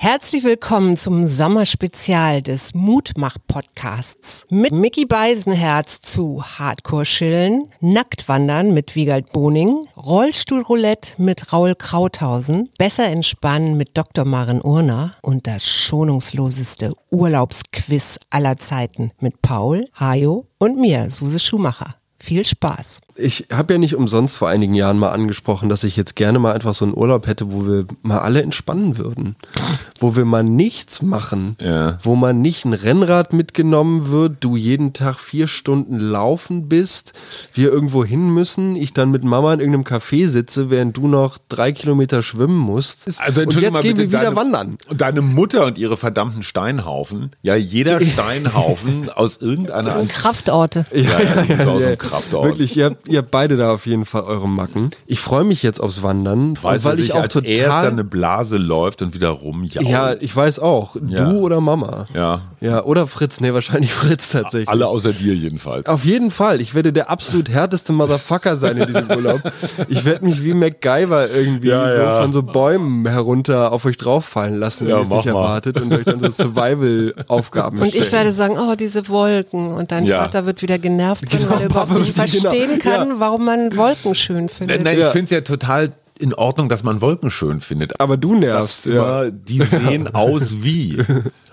Herzlich willkommen zum Sommerspezial des Mutmach-Podcasts mit Mickey Beisenherz zu Hardcore-Schillen, Nacktwandern mit Wiegald Boning, Rollstuhlroulette mit Raul Krauthausen, Besser entspannen mit Dr. Maren Urner und das schonungsloseste Urlaubsquiz aller Zeiten mit Paul, Hajo und mir, Suse Schumacher. Viel Spaß. Ich habe ja nicht umsonst vor einigen Jahren mal angesprochen, dass ich jetzt gerne mal einfach so einen Urlaub hätte, wo wir mal alle entspannen würden. Wo wir mal nichts machen. Ja. Wo man nicht ein Rennrad mitgenommen wird, du jeden Tag vier Stunden laufen bist, wir irgendwo hin müssen, ich dann mit Mama in irgendeinem Café sitze, während du noch drei Kilometer schwimmen musst. Also und jetzt mal gehen wir wieder deine, wandern. Und deine Mutter und ihre verdammten Steinhaufen. Ja, jeder Steinhaufen aus irgendeiner... Und Kraftorte. ja, ja, ist aus Ja, dem Kraftort. Wirklich, ihr habt, ihr habt beide da auf jeden Fall eure Macken. Ich freue mich jetzt aufs Wandern, Weiß, weil ich auch als total. erster eine Blase läuft und wieder rumjault. ja, ich weiß auch. Ja. Du oder Mama? Ja. Ja, oder Fritz. Nee, wahrscheinlich Fritz tatsächlich. Alle außer dir jedenfalls. Auf jeden Fall. Ich werde der absolut härteste Motherfucker sein in diesem Urlaub. Ich werde mich wie MacGyver irgendwie Ja, so ja. von so Bäumen herunter auf euch drauffallen lassen, wenn Ja, ihr es nicht mal. erwartet und euch dann so Survival-Aufgaben Und ich stellen. werde sagen, oh, diese Wolken. Und dein Ja. Vater wird wieder genervt sein, Genau, weil er überhaupt nicht genau. verstehen kann, Ja. warum man Wolken schön findet. Nein, Ja. ich finde es ja total in Ordnung, dass man Wolken schön findet. Aber du nervst, ja. immer, die sehen aus wie.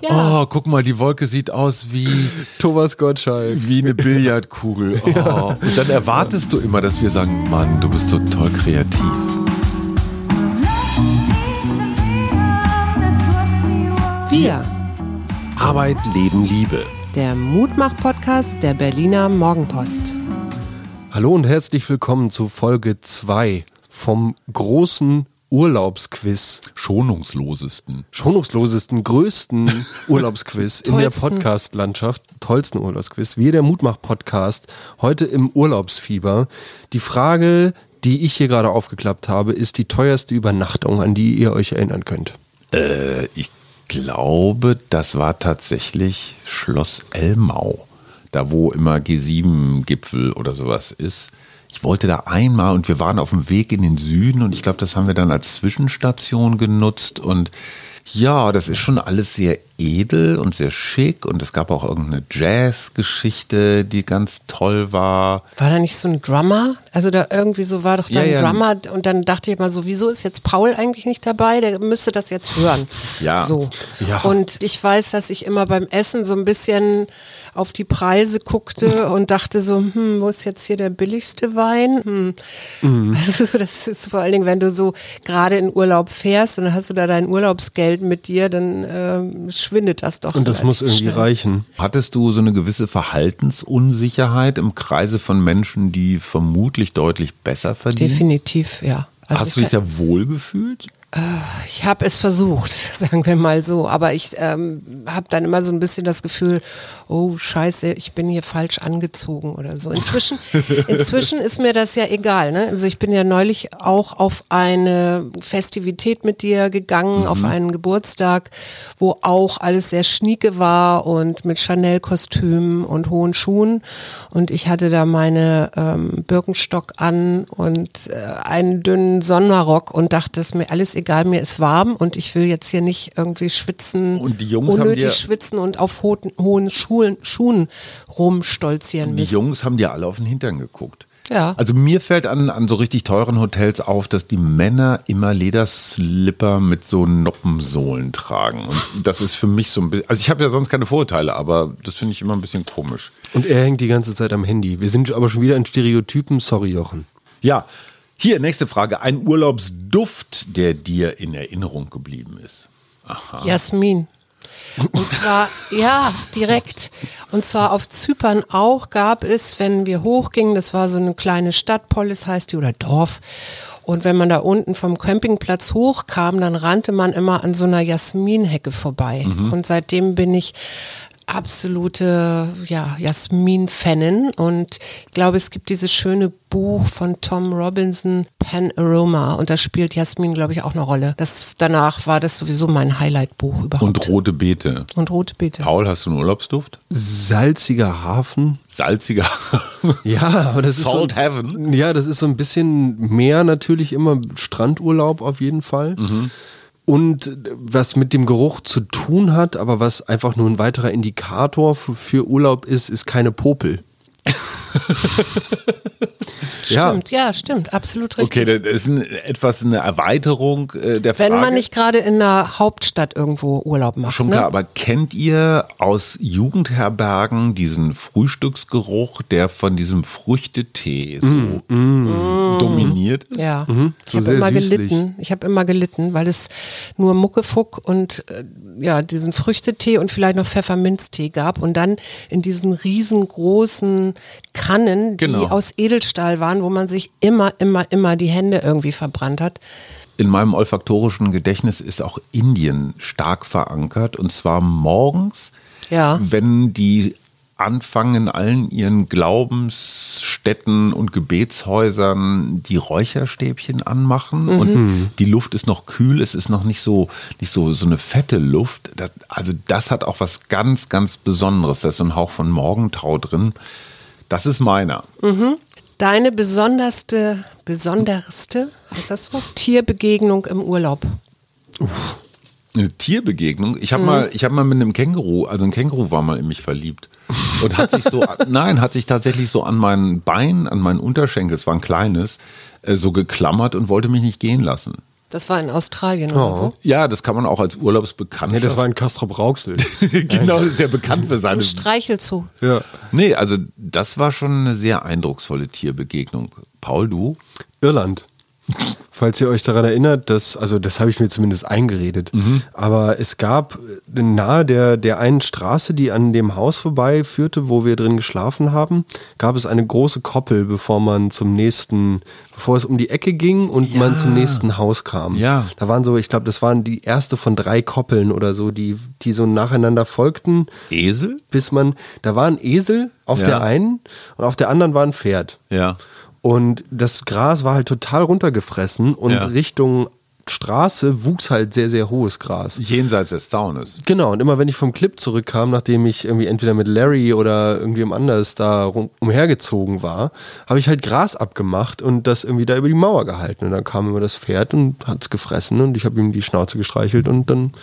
Ja. Oh, guck mal, die Wolke sieht aus wie, Thomas Gottschalk. wie eine Billardkugel. Oh. Und dann erwartest du immer, dass wir sagen, Mann, du bist so toll kreativ. Wir, Arbeit, Leben, Liebe. der Mutmach-Podcast der Berliner Morgenpost. Hallo und herzlich willkommen zu Folge 2 vom großen Urlaubsquiz. Schonungslosesten. schonungslosesten, größten Urlaubsquiz in der. Podcast-Landschaft, tollsten Urlaubsquiz, wie der Mutmach-Podcast, heute im Urlaubsfieber. Die Frage, die ich hier gerade aufgeklappt habe, ist die teuerste Übernachtung, an die ihr euch erinnern könnt. Äh, ich glaube, das war tatsächlich Schloss Elmau. Da, wo immer G7-Gipfel oder sowas ist. Ich wollte da einmal und wir waren auf dem Weg in den Süden und ich glaube, das haben wir dann als Zwischenstation genutzt und ja, das ist schon alles sehr edel und sehr schick und es gab auch irgendeine Jazz-Geschichte, die ganz toll war. War da nicht so ein Drummer? Also da irgendwie so war doch da Ja, ein ja. Drummer und dann dachte ich mal so, wieso ist jetzt Paul eigentlich nicht dabei? Der müsste das jetzt hören. Ja. So. Ja. Und ich weiß, dass ich immer beim Essen so ein bisschen auf die Preise guckte und dachte so, hm, wo ist jetzt hier der billigste Wein? Hm. Mhm. Also das ist vor allen Dingen, wenn du so gerade in Urlaub fährst und dann hast du da dein Urlaubsgeld mit dir, dann ähm, schwindet das doch. Und das muss irgendwie schnell. reichen. Hattest du so eine gewisse Verhaltensunsicherheit im Kreise von Menschen, die vermutlich deutlich besser verdienen? Definitiv, ja. Also Hast du ich dich da wohl gefühlt? Ich habe es versucht, sagen wir mal so, aber ich ähm, habe dann immer so ein bisschen das Gefühl, oh Scheiße, ich bin hier falsch angezogen oder so. Inzwischen, inzwischen ist mir das ja egal. Ne? Also ich bin ja neulich auch auf eine Festivität mit dir gegangen, auf einen Geburtstag, wo auch alles sehr schnieke war und mit Chanel-Kostümen und hohen Schuhen. Und ich hatte da meine ähm, Birkenstock an und äh, einen dünnen Sommerrock und dachte, es mir alles egal, mir ist warm und ich will jetzt hier nicht irgendwie schwitzen, Und die Jungs haben unnötig dir- schwitzen und auf hohen, hohen Schuhen, Schuhen rumstolzieren Die müssen. Jungs haben dir alle auf den Hintern geguckt. Ja. Also mir fällt an, an so richtig teuren Hotels auf, dass die Männer immer Lederslipper mit so Noppensohlen tragen. Und das ist für mich so ein bisschen, also ich habe ja sonst keine Vorurteile, aber das finde ich immer ein bisschen komisch. Und er hängt die ganze Zeit am Handy. Wir sind aber schon wieder in Stereotypen. Sorry, Jochen. Ja, hier, nächste Frage. Ein Urlaubsduft, der dir in Erinnerung geblieben ist. Aha. Jasmin. Und zwar, ja, direkt. Und zwar auf Zypern auch gab es, wenn wir hochgingen, das war so eine kleine Stadt, Polis heißt die, oder Dorf. Und wenn man da unten vom Campingplatz hochkam, dann rannte man immer an so einer Jasminhecke vorbei. Und seitdem bin ich absolute ja, Jasmin-Fanin und ich glaube, es gibt dieses schöne Buch von Tom Robinson, Pan Aroma und da spielt Jasmin, glaube ich, auch eine Rolle. Das, danach war das sowieso mein Highlight-Buch überhaupt. Und rote Beete. Und rote Beete. Paul, hast du einen Urlaubsduft? Salziger Hafen. Salziger. Ja, aber das ist Salt so, Heaven. Ja, das ist so ein bisschen mehr natürlich immer Strandurlaub auf jeden Fall. Und was mit dem Geruch zu tun hat, aber was einfach nur ein weiterer Indikator für, Urlaub ist, ist keine Popel. Ja. Stimmt, ja, stimmt, absolut richtig. Okay, das ist ein, etwas eine Erweiterung äh, der Frage. Wenn man nicht gerade in einer Hauptstadt irgendwo Urlaub macht. Schon ne? klar, aber kennt ihr aus Jugendherbergen diesen Frühstücksgeruch, der von diesem Früchtetee so dominiert ist? Ja, So ich habe immer süßlich. gelitten. Ich habe immer gelitten, weil es nur Muckefuck und äh, ja diesen Früchtetee und vielleicht noch Pfefferminztee gab und dann in diesen riesengroßen Kannen, die Genau. aus Edelstahl waren, wo man sich immer, immer, immer die Hände irgendwie verbrannt hat. In meinem olfaktorischen Gedächtnis ist auch Indien stark verankert und zwar morgens, Ja. wenn die anfangen in allen ihren Glaubensstätten und Gebetshäusern die Räucherstäbchen anmachen und die Luft ist noch kühl, es ist noch nicht so nicht so so eine fette Luft. Das, also das hat auch was ganz ganz Besonderes. Da ist so ein Hauch von Morgentau drin. Das ist meiner. Deine besonderste, besonderste, heißt das so, Tierbegegnung im Urlaub. Eine Tierbegegnung. Ich habe mal, ich habe mal mit einem Känguru, also ein Känguru war mal in mich verliebt und hat sich so, nein, hat sich tatsächlich so an meinen Bein, an meinen Unterschenkel, es war ein kleines, äh, so geklammert und wollte mich nicht gehen lassen. Das war in Australien oder wo? Ja, das kann man auch als Urlaubsbekanntschaft. Nee, das war ein Castrop Rauxel. genau, das ist ja bekannt für seine. Ein Streichelzoo. ja. Nee, also das war schon eine sehr eindrucksvolle Tierbegegnung. Paul, du? Irland. Falls ihr euch daran erinnert, dass, also das habe ich mir zumindest eingeredet, aber es gab nahe der, der einen Straße, die an dem Haus vorbei führte, wo wir drin geschlafen haben, gab es eine große Koppel, bevor man zum nächsten, bevor es um die Ecke ging und man zum nächsten Haus kam. Ja. Da waren so, ich glaube, das waren die erste von drei Koppeln oder so, die, die so nacheinander folgten, Esel? bis man, da war ein Esel auf Ja. der einen und auf der anderen war ein Pferd. Ja. Und das Gras war halt total runtergefressen und Ja. Richtung Straße wuchs halt sehr, sehr hohes Gras. Jenseits des Zaunes. Genau, und immer wenn ich vom Clip zurückkam, nachdem ich irgendwie entweder mit Larry oder irgendjemand anders da umhergezogen war, habe ich halt Gras abgemacht und das irgendwie da über die Mauer gehalten. Und dann kam immer das Pferd und hat es gefressen und ich habe ihm die Schnauze gestreichelt und dann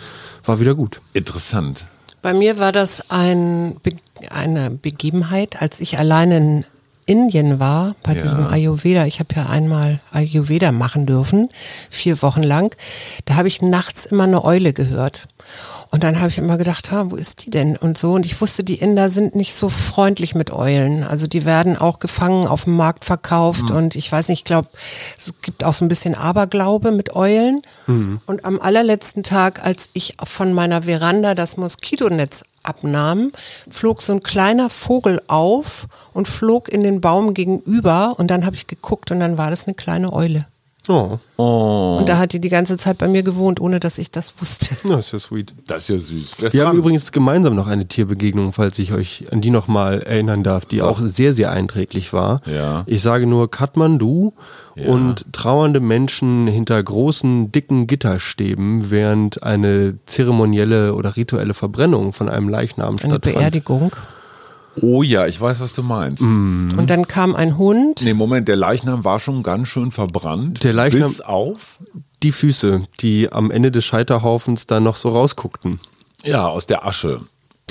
war wieder gut. Interessant. Bei mir war das ein, Be- eine Begebenheit, als ich alleine in Indien war, bei Ja. diesem Ayurveda. Ich habe ja einmal Ayurveda machen dürfen, vier Wochen lang. Da habe ich nachts immer eine Eule gehört. Und dann habe ich immer gedacht, ha, wo ist die denn? Und so. Und ich wusste, die Inder sind nicht so freundlich mit Eulen. Also die werden auch gefangen auf dem Markt verkauft. Und ich weiß nicht, ich glaube, es gibt auch so ein bisschen Aberglaube mit Eulen. Und am allerletzten Tag, als ich von meiner Veranda das Moskitonetz abnahm, flog so ein kleiner Vogel auf und flog in den Baum gegenüber. Und dann habe ich geguckt und dann war das eine kleine Eule. Oh, Und da hat die die ganze Zeit bei mir gewohnt, ohne dass ich das wusste. das ist ja sweet. Das ist ja süß. Wir haben dran? übrigens gemeinsam noch eine Tierbegegnung, falls ich euch an die nochmal erinnern darf, die auch sehr, sehr einträglich war. Ja. Ich sage nur Kathmandu Ja. und trauernde Menschen hinter großen, dicken Gitterstäben, während eine zeremonielle oder rituelle Verbrennung von einem Leichnam Eine stattfand. Beerdigung. Oh ja, ich weiß, was du meinst. Und dann kam ein Hund. Nee, Moment, der Leichnam war schon ganz schön verbrannt. Der Leichnam- Bis auf? Die Füße, die am Ende des Scheiterhaufens da noch so rausguckten. Ja, aus der Asche.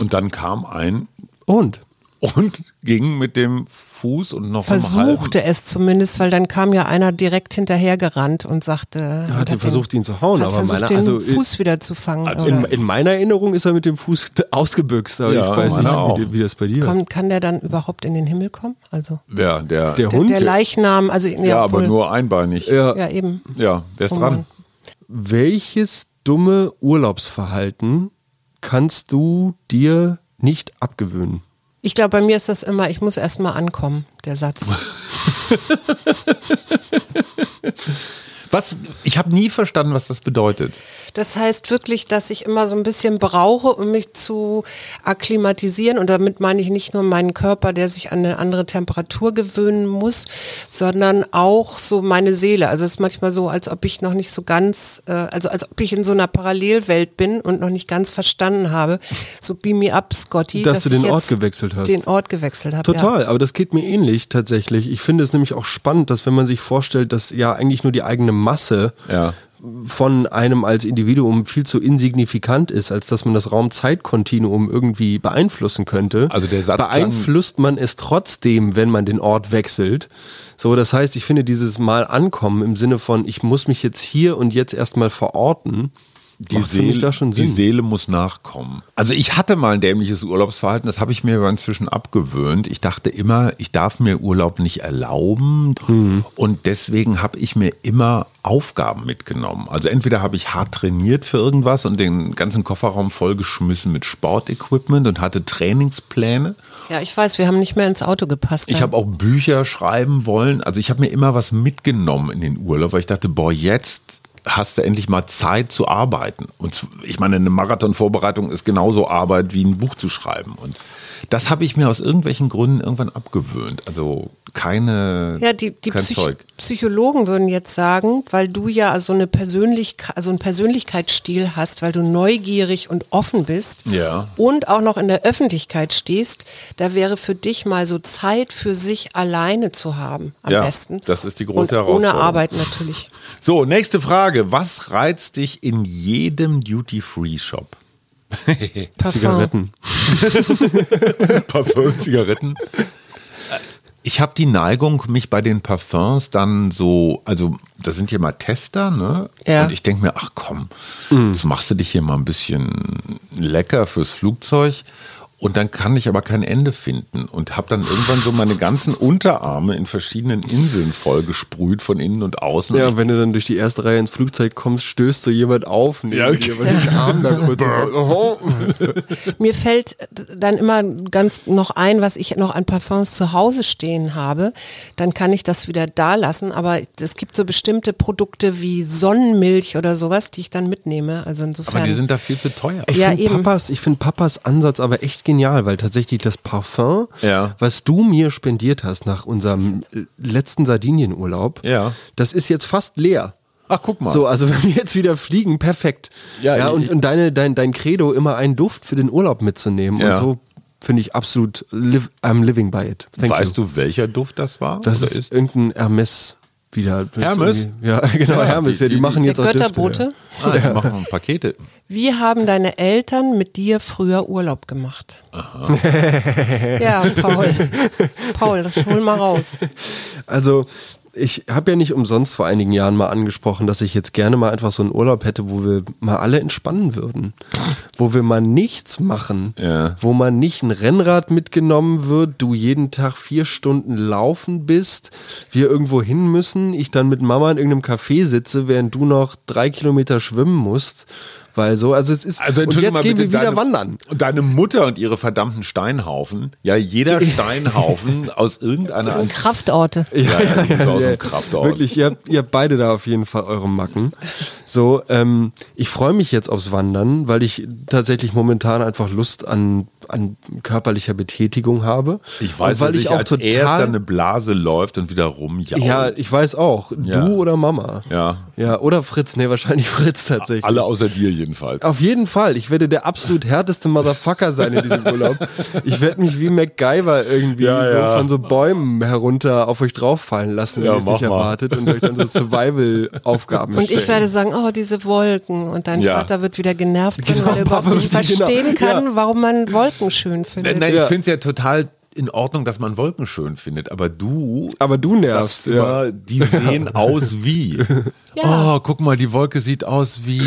Und dann kam ein Und? Und ging mit dem Fuß und noch Versuchte es zumindest, weil dann kam ja einer direkt hinterhergerannt und sagte. Da hat sie versucht, ihn zu hauen, hat aber versucht, meiner- den also, Fuß wieder zu fangen. Also in, in meiner Erinnerung ist er mit dem Fuß ausgebüxt, aber Ja, ich weiß nicht, auch. wie, wie das bei dir Kommt, kann der dann überhaupt in den Himmel kommen? Also Ja, der, Der der, Hund? der Leichnam, also ja, ja, aber nur einbeinig. Ja. ja eben. Ja, wer ist Oh dran? Welches dumme Urlaubsverhalten kannst du dir nicht abgewöhnen? Ich glaube, bei mir ist das immer, ich muss erst mal ankommen, der Satz. Was? Ich habe nie verstanden, was das bedeutet. Das heißt wirklich, dass ich immer so ein bisschen brauche, um mich zu akklimatisieren. Und damit meine ich nicht nur meinen Körper, der sich an eine andere Temperatur gewöhnen muss, sondern auch so meine Seele. Also es ist manchmal so, als ob ich noch nicht so ganz, äh, also als ob ich in so einer Parallelwelt bin und noch nicht ganz verstanden habe. So beam me up, Scotty. Dass du ich den Ort gewechselt hast. Den Ort gewechselt habe. Total, aber das geht mir ähnlich tatsächlich. Ich finde es nämlich auch spannend, dass wenn man sich vorstellt, dass ja eigentlich nur die eigene Masse Ja. von einem als Individuum viel zu insignifikant ist, als dass man das Raum-Zeit-Kontinuum irgendwie beeinflussen könnte. Also der Satz beeinflusst man es trotzdem, wenn man den Ort wechselt. So, das heißt, ich finde dieses Mal ankommen im Sinne von, ich muss mich jetzt hier und jetzt erstmal verorten, die Seele, da schon die. Seele muss nachkommen. Also ich hatte mal ein dämliches Urlaubsverhalten, das habe ich mir aber inzwischen abgewöhnt. Ich dachte immer, ich darf mir Urlaub nicht erlauben Mhm. und deswegen habe ich mir immer Aufgaben mitgenommen. Also entweder habe ich hart trainiert für irgendwas und den ganzen Kofferraum vollgeschmissen mit Sportequipment und hatte Trainingspläne. Ja, ich weiß, wir haben nicht mehr ins Auto gepasst. Ich dann. habe auch Bücher schreiben wollen. Also ich habe mir immer was mitgenommen in den Urlaub, weil ich dachte, boah, jetzt hast du endlich mal Zeit zu arbeiten. Und ich meine, eine Marathonvorbereitung ist genauso Arbeit wie ein Buch zu schreiben. Und das habe ich mir aus irgendwelchen Gründen irgendwann abgewöhnt. Also keine, Ja, die, die kein Psych Zeug. Psychologen würden jetzt sagen, weil du ja so eine Persönlichkeit, also einen Persönlichkeitsstil hast, weil du neugierig und offen bist Ja. und auch noch in der Öffentlichkeit stehst, da wäre für dich mal so Zeit für sich alleine zu haben, am Ja, besten. das ist die große und Ohne Herausforderung. Arbeit natürlich. So, nächste Frage. Was reizt dich in jedem Duty-Free-Shop? Parfum. Zigaretten. Parfum, Zigaretten. Ich habe die Neigung, mich bei den Parfums dann so, also da sind ja mal Tester, ne? Ja. Und ich denke mir, ach komm, jetzt machst du dich hier mal ein bisschen lecker fürs Flugzeug. Und dann kann ich aber kein Ende finden und habe dann irgendwann so meine ganzen Unterarme in verschiedenen Inseln vollgesprüht von innen und außen. Ja, wenn du dann durch die erste Reihe ins Flugzeug kommst, stößt so jemand auf, Ja, dir, weil den Arm da kurz oh. Mir fällt dann immer ganz noch ein, was ich noch an Parfums zu Hause stehen habe. Dann kann ich das wieder da lassen. Aber es gibt so bestimmte Produkte wie Sonnenmilch oder sowas, die ich dann mitnehme. Also insofern. aber die sind da viel zu teuer. Ich Ja, finde. Papas, ich find Papas Ansatz aber echt genial, weil tatsächlich das Parfum, Ja. was du mir spendiert hast nach unserem äh, letzten Sardinienurlaub, Ja. das ist jetzt fast leer. Ach, guck mal. So, also wenn wir jetzt wieder fliegen, perfekt. Ja, Ja, und, und deine, dein, dein Credo, immer einen Duft für den Urlaub mitzunehmen Ja. und so, finde ich absolut, live, I'm living by it. Thank weißt you. du, welcher Duft das war? Das oder ist, irgendein Hermes wieder. Hermes? Ja, genau, Ja, Hermes. die- ja, die, die- machen jetzt auch Düfte, Götterbote? Ja. Ah, die machen Pakete. Wie haben deine Eltern mit dir früher Urlaub gemacht? ja, Paul. Paul, das hol mal raus. Also ich habe ja nicht umsonst vor einigen Jahren mal angesprochen, dass ich jetzt gerne mal einfach so einen Urlaub hätte, wo wir mal alle entspannen würden. Wo wir mal nichts machen. Ja. Wo man nicht ein Rennrad mitgenommen wird, du jeden Tag vier Stunden laufen bist, wir irgendwo hin müssen, ich dann mit Mama in irgendeinem Café sitze, während du noch drei Kilometer schwimmen musst. Weil so, also es ist. Also und jetzt mal gehen wir wieder deine, wandern. Und deine Mutter und ihre verdammten Steinhaufen. Ja, jeder Steinhaufen aus irgendeiner Und Kraftorte. Ja, ja, ja, aus ja, dem Kraftort. Wirklich, ihr, habt- ihr habt beide da auf jeden Fall eure Macken. So, ähm, ich freue mich jetzt aufs Wandern, weil ich tatsächlich momentan einfach Lust an, an körperlicher Betätigung habe. Ich weiß, und weil dass ich ich auch als erst total. eine Blase läuft und wieder rumjault. ja, ich weiß auch. Ja. Du oder Mama. Ja. Ja, oder Fritz. Nee, wahrscheinlich Fritz tatsächlich. Alle außer dir jedenfalls. Auf jeden Fall. Ich werde der absolut härteste Motherfucker sein in diesem Urlaub. Ich werde mich wie MacGyver irgendwie Ja, so ja. von so Bäumen herunter auf euch drauffallen lassen, wenn Ja, ihr es nicht mal. erwartet und euch dann so Survival-Aufgaben Und ich werde sagen, oh, diese Wolken. Und dein Ja. Vater wird wieder genervt sein, Genau, weil er überhaupt Papa nicht wird- genau, verstehen kann, ja. warum man Wolken schön findet. Nein, Ja. ich finde es ja total in Ordnung, dass man Wolken schön findet, aber du Aber du nervst, sagst immer, die sehen aus wie. Ja. Oh, guck mal, die Wolke sieht aus wie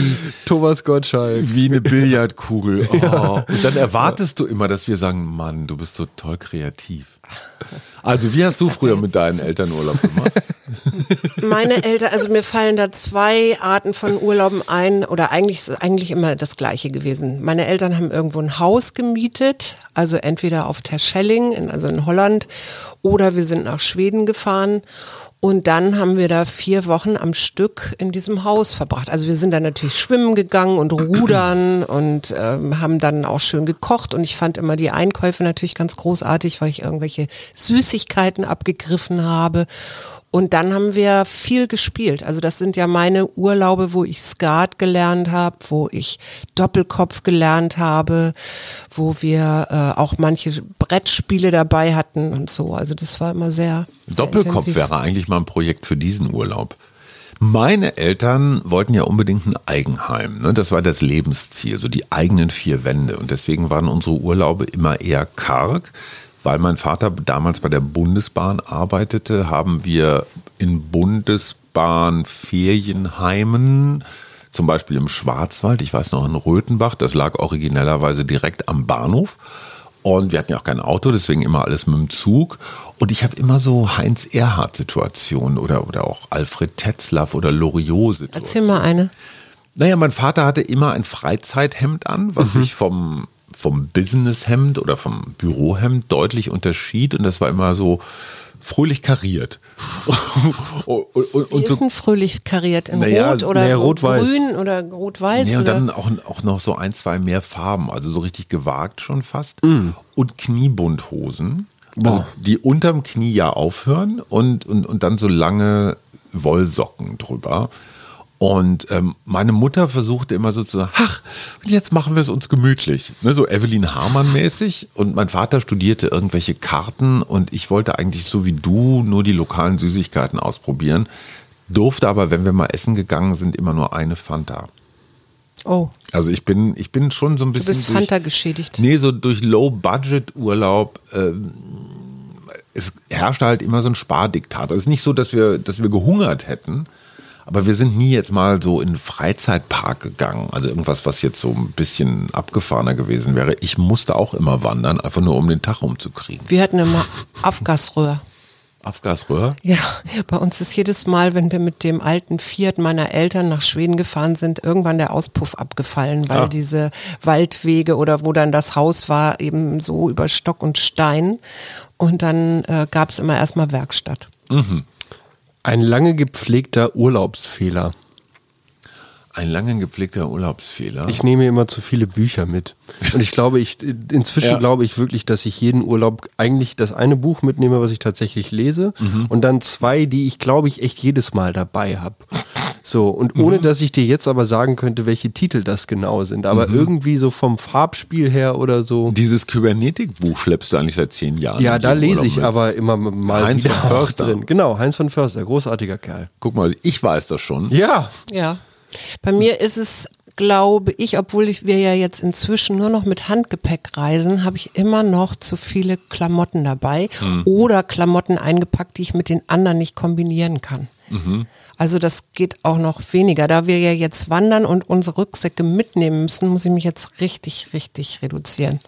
Thomas Gottschalk. wie eine Billardkugel. Oh. Und dann erwartest du immer, dass wir sagen, Mann, du bist so toll kreativ. Also wie hast du früher mit deinen Eltern Urlaub gemacht? Meine Eltern, also mir fallen da zwei Arten von Urlauben ein, oder eigentlich ist eigentlich immer das gleiche gewesen. Meine Eltern haben irgendwo ein Haus gemietet, also entweder auf Terschelling, in, also in Holland, oder wir sind nach Schweden gefahren. Und dann haben wir da vier Wochen am Stück in diesem Haus verbracht. Also wir sind dann natürlich schwimmen gegangen und rudern und ähm, haben dann auch schön gekocht. Und ich fand immer die Einkäufe natürlich ganz großartig, weil ich irgendwelche Süßigkeiten abgegriffen habe. Und dann haben wir viel gespielt. Also das sind ja meine Urlaube, wo ich Skat gelernt habe, wo ich Doppelkopf gelernt habe, wo wir äh, auch manche Brettspiele dabei hatten und so. Also das war immer sehr, sehr Doppelkopf intensiv. wäre eigentlich mal ein Projekt für diesen Urlaub. Meine Eltern wollten ja unbedingt ein Eigenheim. Ne? Das war das Lebensziel, so die eigenen vier Wände. Und deswegen waren unsere Urlaube immer eher karg. Weil mein Vater damals bei der Bundesbahn arbeitete, haben wir in Bundesbahn-Ferienheimen, zum Beispiel im Schwarzwald, ich weiß noch in Röthenbach, das lag originellerweise direkt am Bahnhof. Und wir hatten ja auch kein Auto, deswegen immer alles mit dem Zug. Und ich habe immer so Heinz-Erhardt-Situationen oder, oder auch Alfred Tetzlaff oder Loriot-Situationen. Erzähl mal eine. Naja, mein Vater hatte immer ein Freizeithemd an, was sich vom, vom Businesshemd oder vom Bürohemd deutlich unterschied. Und das war immer so fröhlich kariert. und, und, Wie und ist denn fröhlich kariert? In Naja, Rot oder nee, rot-weiß. grün oder rot-weiß? Ja, und dann auch, auch noch so ein, zwei mehr Farben, also so richtig gewagt schon fast. Mm. Und Kniebundhosen, also die unterm Knie ja aufhören und, und, und dann so lange Wollsocken drüber. Und ähm, meine Mutter versuchte immer so zu sagen, ach, jetzt machen wir es uns gemütlich. Ne, so Evelyn Hamann-mäßig. Und mein Vater studierte irgendwelche Karten und ich wollte eigentlich so wie du nur die lokalen Süßigkeiten ausprobieren. Durfte aber, wenn wir mal essen gegangen sind, immer nur eine Fanta. oh, Also ich bin, ich bin schon so ein du bisschen. bist durch, Fanta geschädigt. Nee, so durch Low-Budget-Urlaub. Ähm, es herrschte halt immer so ein Spardiktat. Es ist nicht so, dass wir, dass wir gehungert hätten, aber wir sind nie jetzt mal so in einen Freizeitpark gegangen. Also irgendwas, was jetzt so ein bisschen abgefahrener gewesen wäre. Ich musste auch immer wandern, einfach nur um den Tag rumzukriegen. Wir hatten immer Afgasröhr. Afgasröhr? Ja, bei uns ist jedes Mal, wenn wir mit dem alten Fiat meiner Eltern nach Schweden gefahren sind, irgendwann der Auspuff abgefallen, weil Ah. diese Waldwege oder wo dann das Haus war, eben so über Stock und Stein. Und dann äh, gab es immer erstmal Werkstatt. Ein lange gepflegter Urlaubsfehler. Ein lange gepflegter Urlaubsfehler. Ich nehme immer zu viele Bücher mit. Und ich glaube, ich inzwischen Ja. glaube ich wirklich, dass ich jeden Urlaub eigentlich das eine Buch mitnehme, was ich tatsächlich lese, und dann zwei, die ich glaube ich echt jedes Mal dabei habe. So, und ohne dass ich dir jetzt aber sagen könnte, welche Titel das genau sind, aber irgendwie so vom Farbspiel her oder so. Dieses Kybernetik-Buch schleppst du eigentlich seit zehn Jahren. Ja, da lese ich mit. aber immer mal Heinz wieder von Förster. drin. Genau, Heinz von Förster, großartiger Kerl. Guck mal, ich weiß das schon. Ja, Ja. Bei mir ist es, glaube ich, obwohl ich, wir ja jetzt inzwischen nur noch mit Handgepäck reisen, habe ich immer noch zu viele Klamotten dabei oder Klamotten eingepackt, die ich mit den anderen nicht kombinieren kann. Also das geht auch noch weniger. Da wir ja jetzt wandern und unsere Rucksäcke mitnehmen müssen, muss ich mich jetzt richtig, richtig reduzieren.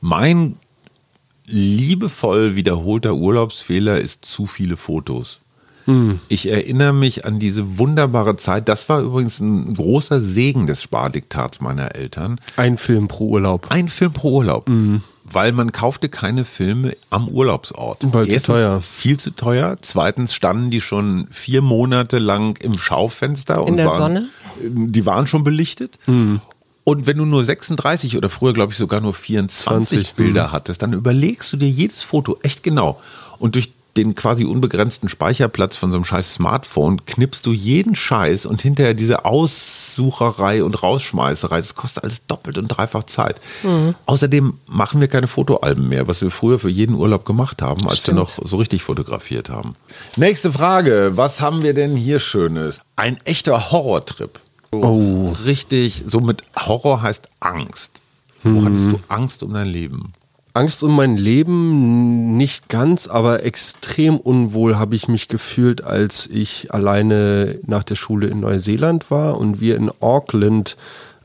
Mein liebevoll wiederholter Urlaubsfehler ist zu viele Fotos. Ich erinnere mich an diese wunderbare Zeit. Das war übrigens ein großer Segen des Spardiktats meiner Eltern. ein Film pro Urlaub. Ein Film pro Urlaub. Weil man kaufte keine Filme am Urlaubsort. Weil zu teuer. Viel zu teuer. Zweitens standen die schon vier Monate lang im Schaufenster. und der waren, Sonne? Die waren schon belichtet. Und wenn du nur 36 oder früher, glaube ich, sogar nur 24 20, Bilder hattest, dann überlegst du dir jedes Foto echt genau. Und durch den quasi unbegrenzten Speicherplatz von so einem scheiß Smartphone knippst du jeden Scheiß und hinterher diese Aussucherei und Rausschmeißerei, das kostet alles doppelt und dreifach Zeit. Außerdem machen wir keine Fotoalben mehr, was wir früher für jeden Urlaub gemacht haben, als wir noch so richtig fotografiert haben. Nächste Frage, was haben wir denn hier Schönes? Ein echter Horrortrip. Oh. Richtig, so mit Horror heißt Angst. Wo hattest du Angst um dein Leben? Angst um mein Leben nicht ganz, aber extrem unwohl habe ich mich gefühlt, als ich alleine nach der Schule in Neuseeland war und wir in Auckland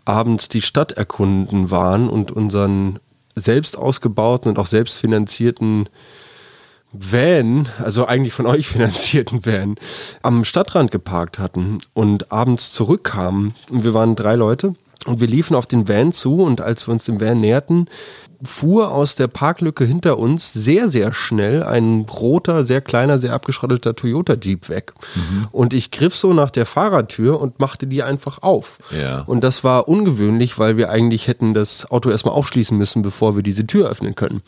abends die Stadt erkunden waren und unseren selbst ausgebauten und auch selbst finanzierten Van, also eigentlich von euch finanzierten Van, am Stadtrand geparkt hatten und abends zurückkamen. Und wir waren drei Leute und wir liefen auf den Van zu und als wir uns dem Van näherten, fuhr aus der Parklücke hinter uns sehr, sehr schnell ein roter, sehr kleiner, sehr abgeschrotteter Toyota Jeep weg. Und ich griff so nach der Fahrertür und machte die einfach auf. Ja. Und das war ungewöhnlich, weil wir eigentlich hätten das Auto erstmal aufschließen müssen, bevor wir diese Tür öffnen können.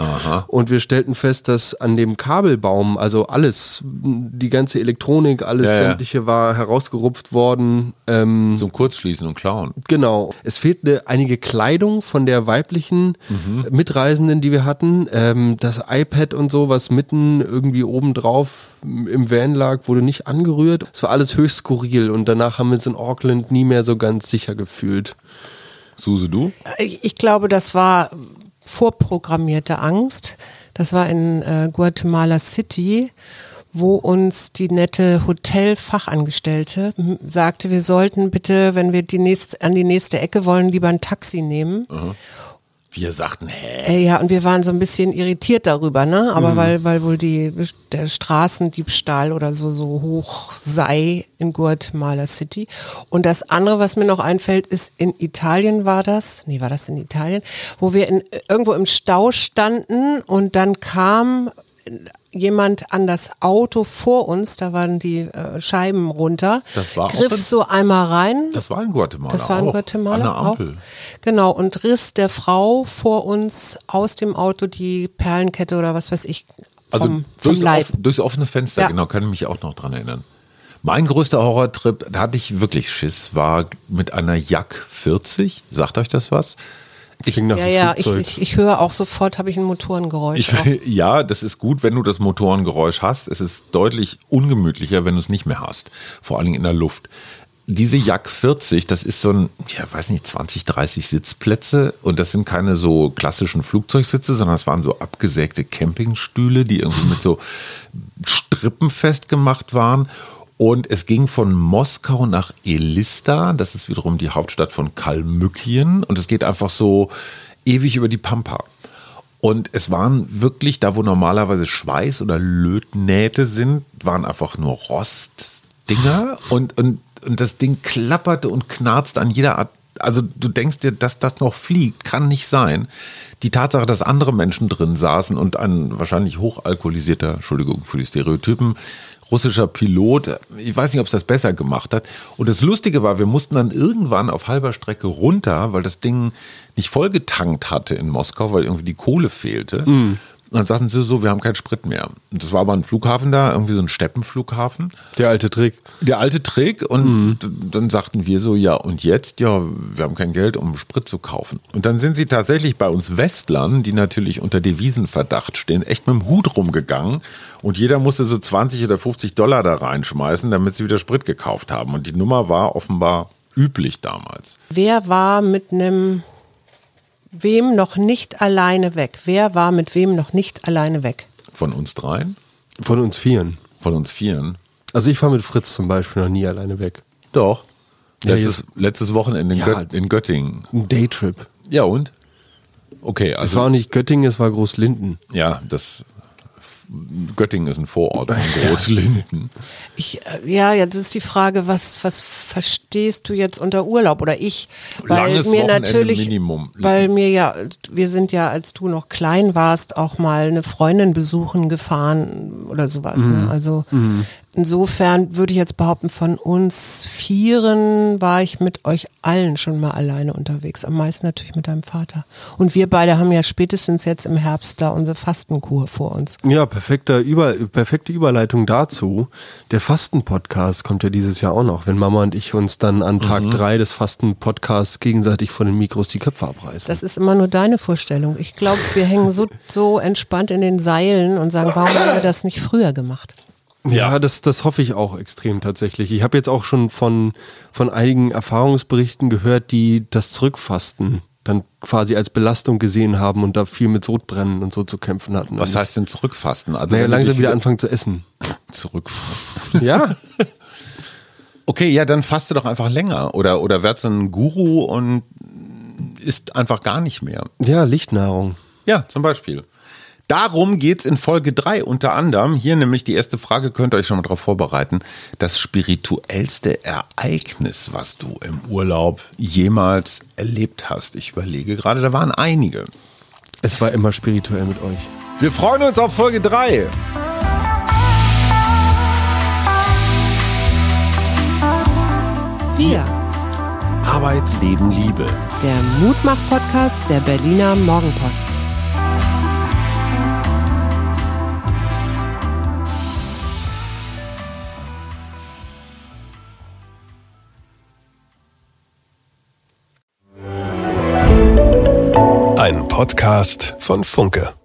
Und wir stellten fest, dass an dem Kabelbaum, also alles, die ganze Elektronik, alles Ja, ja. sämtliche war herausgerupft worden. Ähm, Zum Kurzschließen und Klauen. Genau. Es fehlte einige Kleidung von der weiblichen Mhm. Mitreisenden, die wir hatten. Ähm, das iPad und so, was mitten irgendwie oben drauf im Van lag, wurde nicht angerührt. Es war alles höchst skurril und danach haben wir uns in Auckland nie mehr so ganz sicher gefühlt. Suse, du? Ich, ich glaube, das war vorprogrammierte Angst. Das war in äh, Guatemala City, wo uns die nette Hotelfachangestellte sagte, wir sollten bitte, wenn wir die nächste, an die nächste Ecke wollen, lieber ein Taxi nehmen. Wir sagten, hä? Äh, ja, und wir waren so ein bisschen irritiert darüber, ne? Aber weil, weil wohl die, der Straßendiebstahl oder so, so hoch sei in Guatemala City. Und das andere, was mir noch einfällt, ist in Italien war das, nee, war das in Italien, wo wir in, irgendwo im Stau standen und dann kam jemand an das Auto vor uns, da waren die äh, Scheiben runter, Das war griff in- so einmal rein, Das war in Guatemala. das war in auch, Guatemala An der auch. Ampel. Genau, und riss der Frau vor uns aus dem Auto die Perlenkette oder was weiß ich vom, Also vom durchs, Leib. off, durchs offene Fenster, Ja. genau, kann ich mich auch noch dran erinnern. Mein größter Horrortrip, da hatte ich wirklich Schiss, war mit einer Yak 40. Sagt euch das was? Ich, Ja, ja, ich, ich, ich höre auch sofort, habe ich ein Motorengeräusch. ich, ja, das ist gut, wenn du das Motorengeräusch hast. Es ist deutlich ungemütlicher, wenn du es nicht mehr hast. Vor allen Dingen in der Luft. Diese Yak 40, das ist so ein, ja, weiß nicht, 20, 30 Sitzplätze und das sind keine so klassischen Flugzeugsitze, sondern es waren so abgesägte Campingstühle, die irgendwie mit so Strippen festgemacht waren. Und es ging von Moskau nach Elista, das ist wiederum die Hauptstadt von Kalmykien. Und es geht einfach so ewig über die Pampa. Und es waren wirklich, da wo normalerweise Schweiß oder Lötnähte sind, waren einfach nur Rostdinger. Und, und, und das Ding klapperte und knarzt an jeder Art. Also du denkst dir, dass das noch fliegt, kann nicht sein. Die Tatsache, dass andere Menschen drin saßen und ein wahrscheinlich hochalkoholisierter, Entschuldigung für die Stereotypen, russischer Pilot, ich weiß nicht, ob es das besser gemacht hat. Und das Lustige war, wir mussten dann irgendwann auf halber Strecke runter, weil das Ding nicht vollgetankt hatte in Moskau, weil irgendwie die Kohle fehlte. Und dann sagten sie so, wir haben keinen Sprit mehr. Und das war aber ein Flughafen da, irgendwie so ein Steppenflughafen. Der alte Trick. Der alte Trick und d- dann sagten wir so, ja und jetzt? Ja, wir haben kein Geld, um Sprit zu kaufen. Und dann sind sie tatsächlich bei uns Westlern, die natürlich unter Devisenverdacht stehen, echt mit dem Hut rumgegangen und jeder musste so 20 oder 50 Dollar da reinschmeißen, damit sie wieder Sprit gekauft haben. Und die Nummer war offenbar üblich damals. Wer war mit einem, wem noch nicht alleine weg? Wer war mit wem noch nicht alleine weg? Von uns dreien, Von uns Vieren. von uns Vieren. Also ich fahre mit Fritz zum Beispiel noch nie alleine weg. Doch. Ja, Letztes, letztes Wochenende in, Ja. Gött in Göttingen. Ein Daytrip. Ja und? Okay, Es also war auch nicht Göttingen, es war Großlinden. Ja, das Göttingen ist ein Vorort von Großlinden. Ich, äh, ja, jetzt ist die Frage, was, was verstehst du jetzt unter Urlaub oder ich? Weil Langes mir Wochenende natürlich, Minimum. weil mir ja, wir sind ja, als du noch klein warst, auch mal eine Freundin besuchen gefahren oder sowas. Mhm. Ne? Also insofern würde ich jetzt behaupten, von uns Vieren war ich mit euch allen schon mal alleine unterwegs. Am meisten natürlich mit deinem Vater. Und wir beide haben ja spätestens jetzt im Herbst da unsere Fastenkur vor uns. Ja, perfekter Über, perfekte Überleitung dazu. Der Fasten-Podcast kommt ja dieses Jahr auch noch, wenn Mama und ich uns dann an Tag drei des Fasten-Podcasts gegenseitig vor den Mikros die Köpfe abreißen. Das ist immer nur deine Vorstellung. Ich glaube, wir hängen so, so entspannt in den Seilen und sagen, warum haben wir das nicht früher gemacht? Ja, das, das hoffe ich auch extrem tatsächlich. Ich habe jetzt auch schon von, von einigen Erfahrungsberichten gehört, die das Zurückfasten dann quasi als Belastung gesehen haben und da viel mit Sodbrennen und so zu kämpfen hatten. Was heißt denn zurückfasten? Also naja, langsam wieder anfangen zu essen. Zurückfasten. Ja, Okay, ja, dann faste doch einfach länger. Oder, oder werd so ein Guru und isst einfach gar nicht mehr. ja, Lichtnahrung. Ja, zum Beispiel. Darum geht's in Folge 3 unter anderem. Hier nämlich die erste Frage, könnt ihr euch schon mal darauf vorbereiten. Das spirituellste Ereignis, was du im Urlaub jemals erlebt hast. Ich überlege gerade, da waren einige. Es war immer spirituell mit euch. Wir freuen uns auf Folge 3. Wir, Arbeit, Leben, Liebe. der Mutmach-Podcast der Berliner Morgenpost. Podcast von Funke.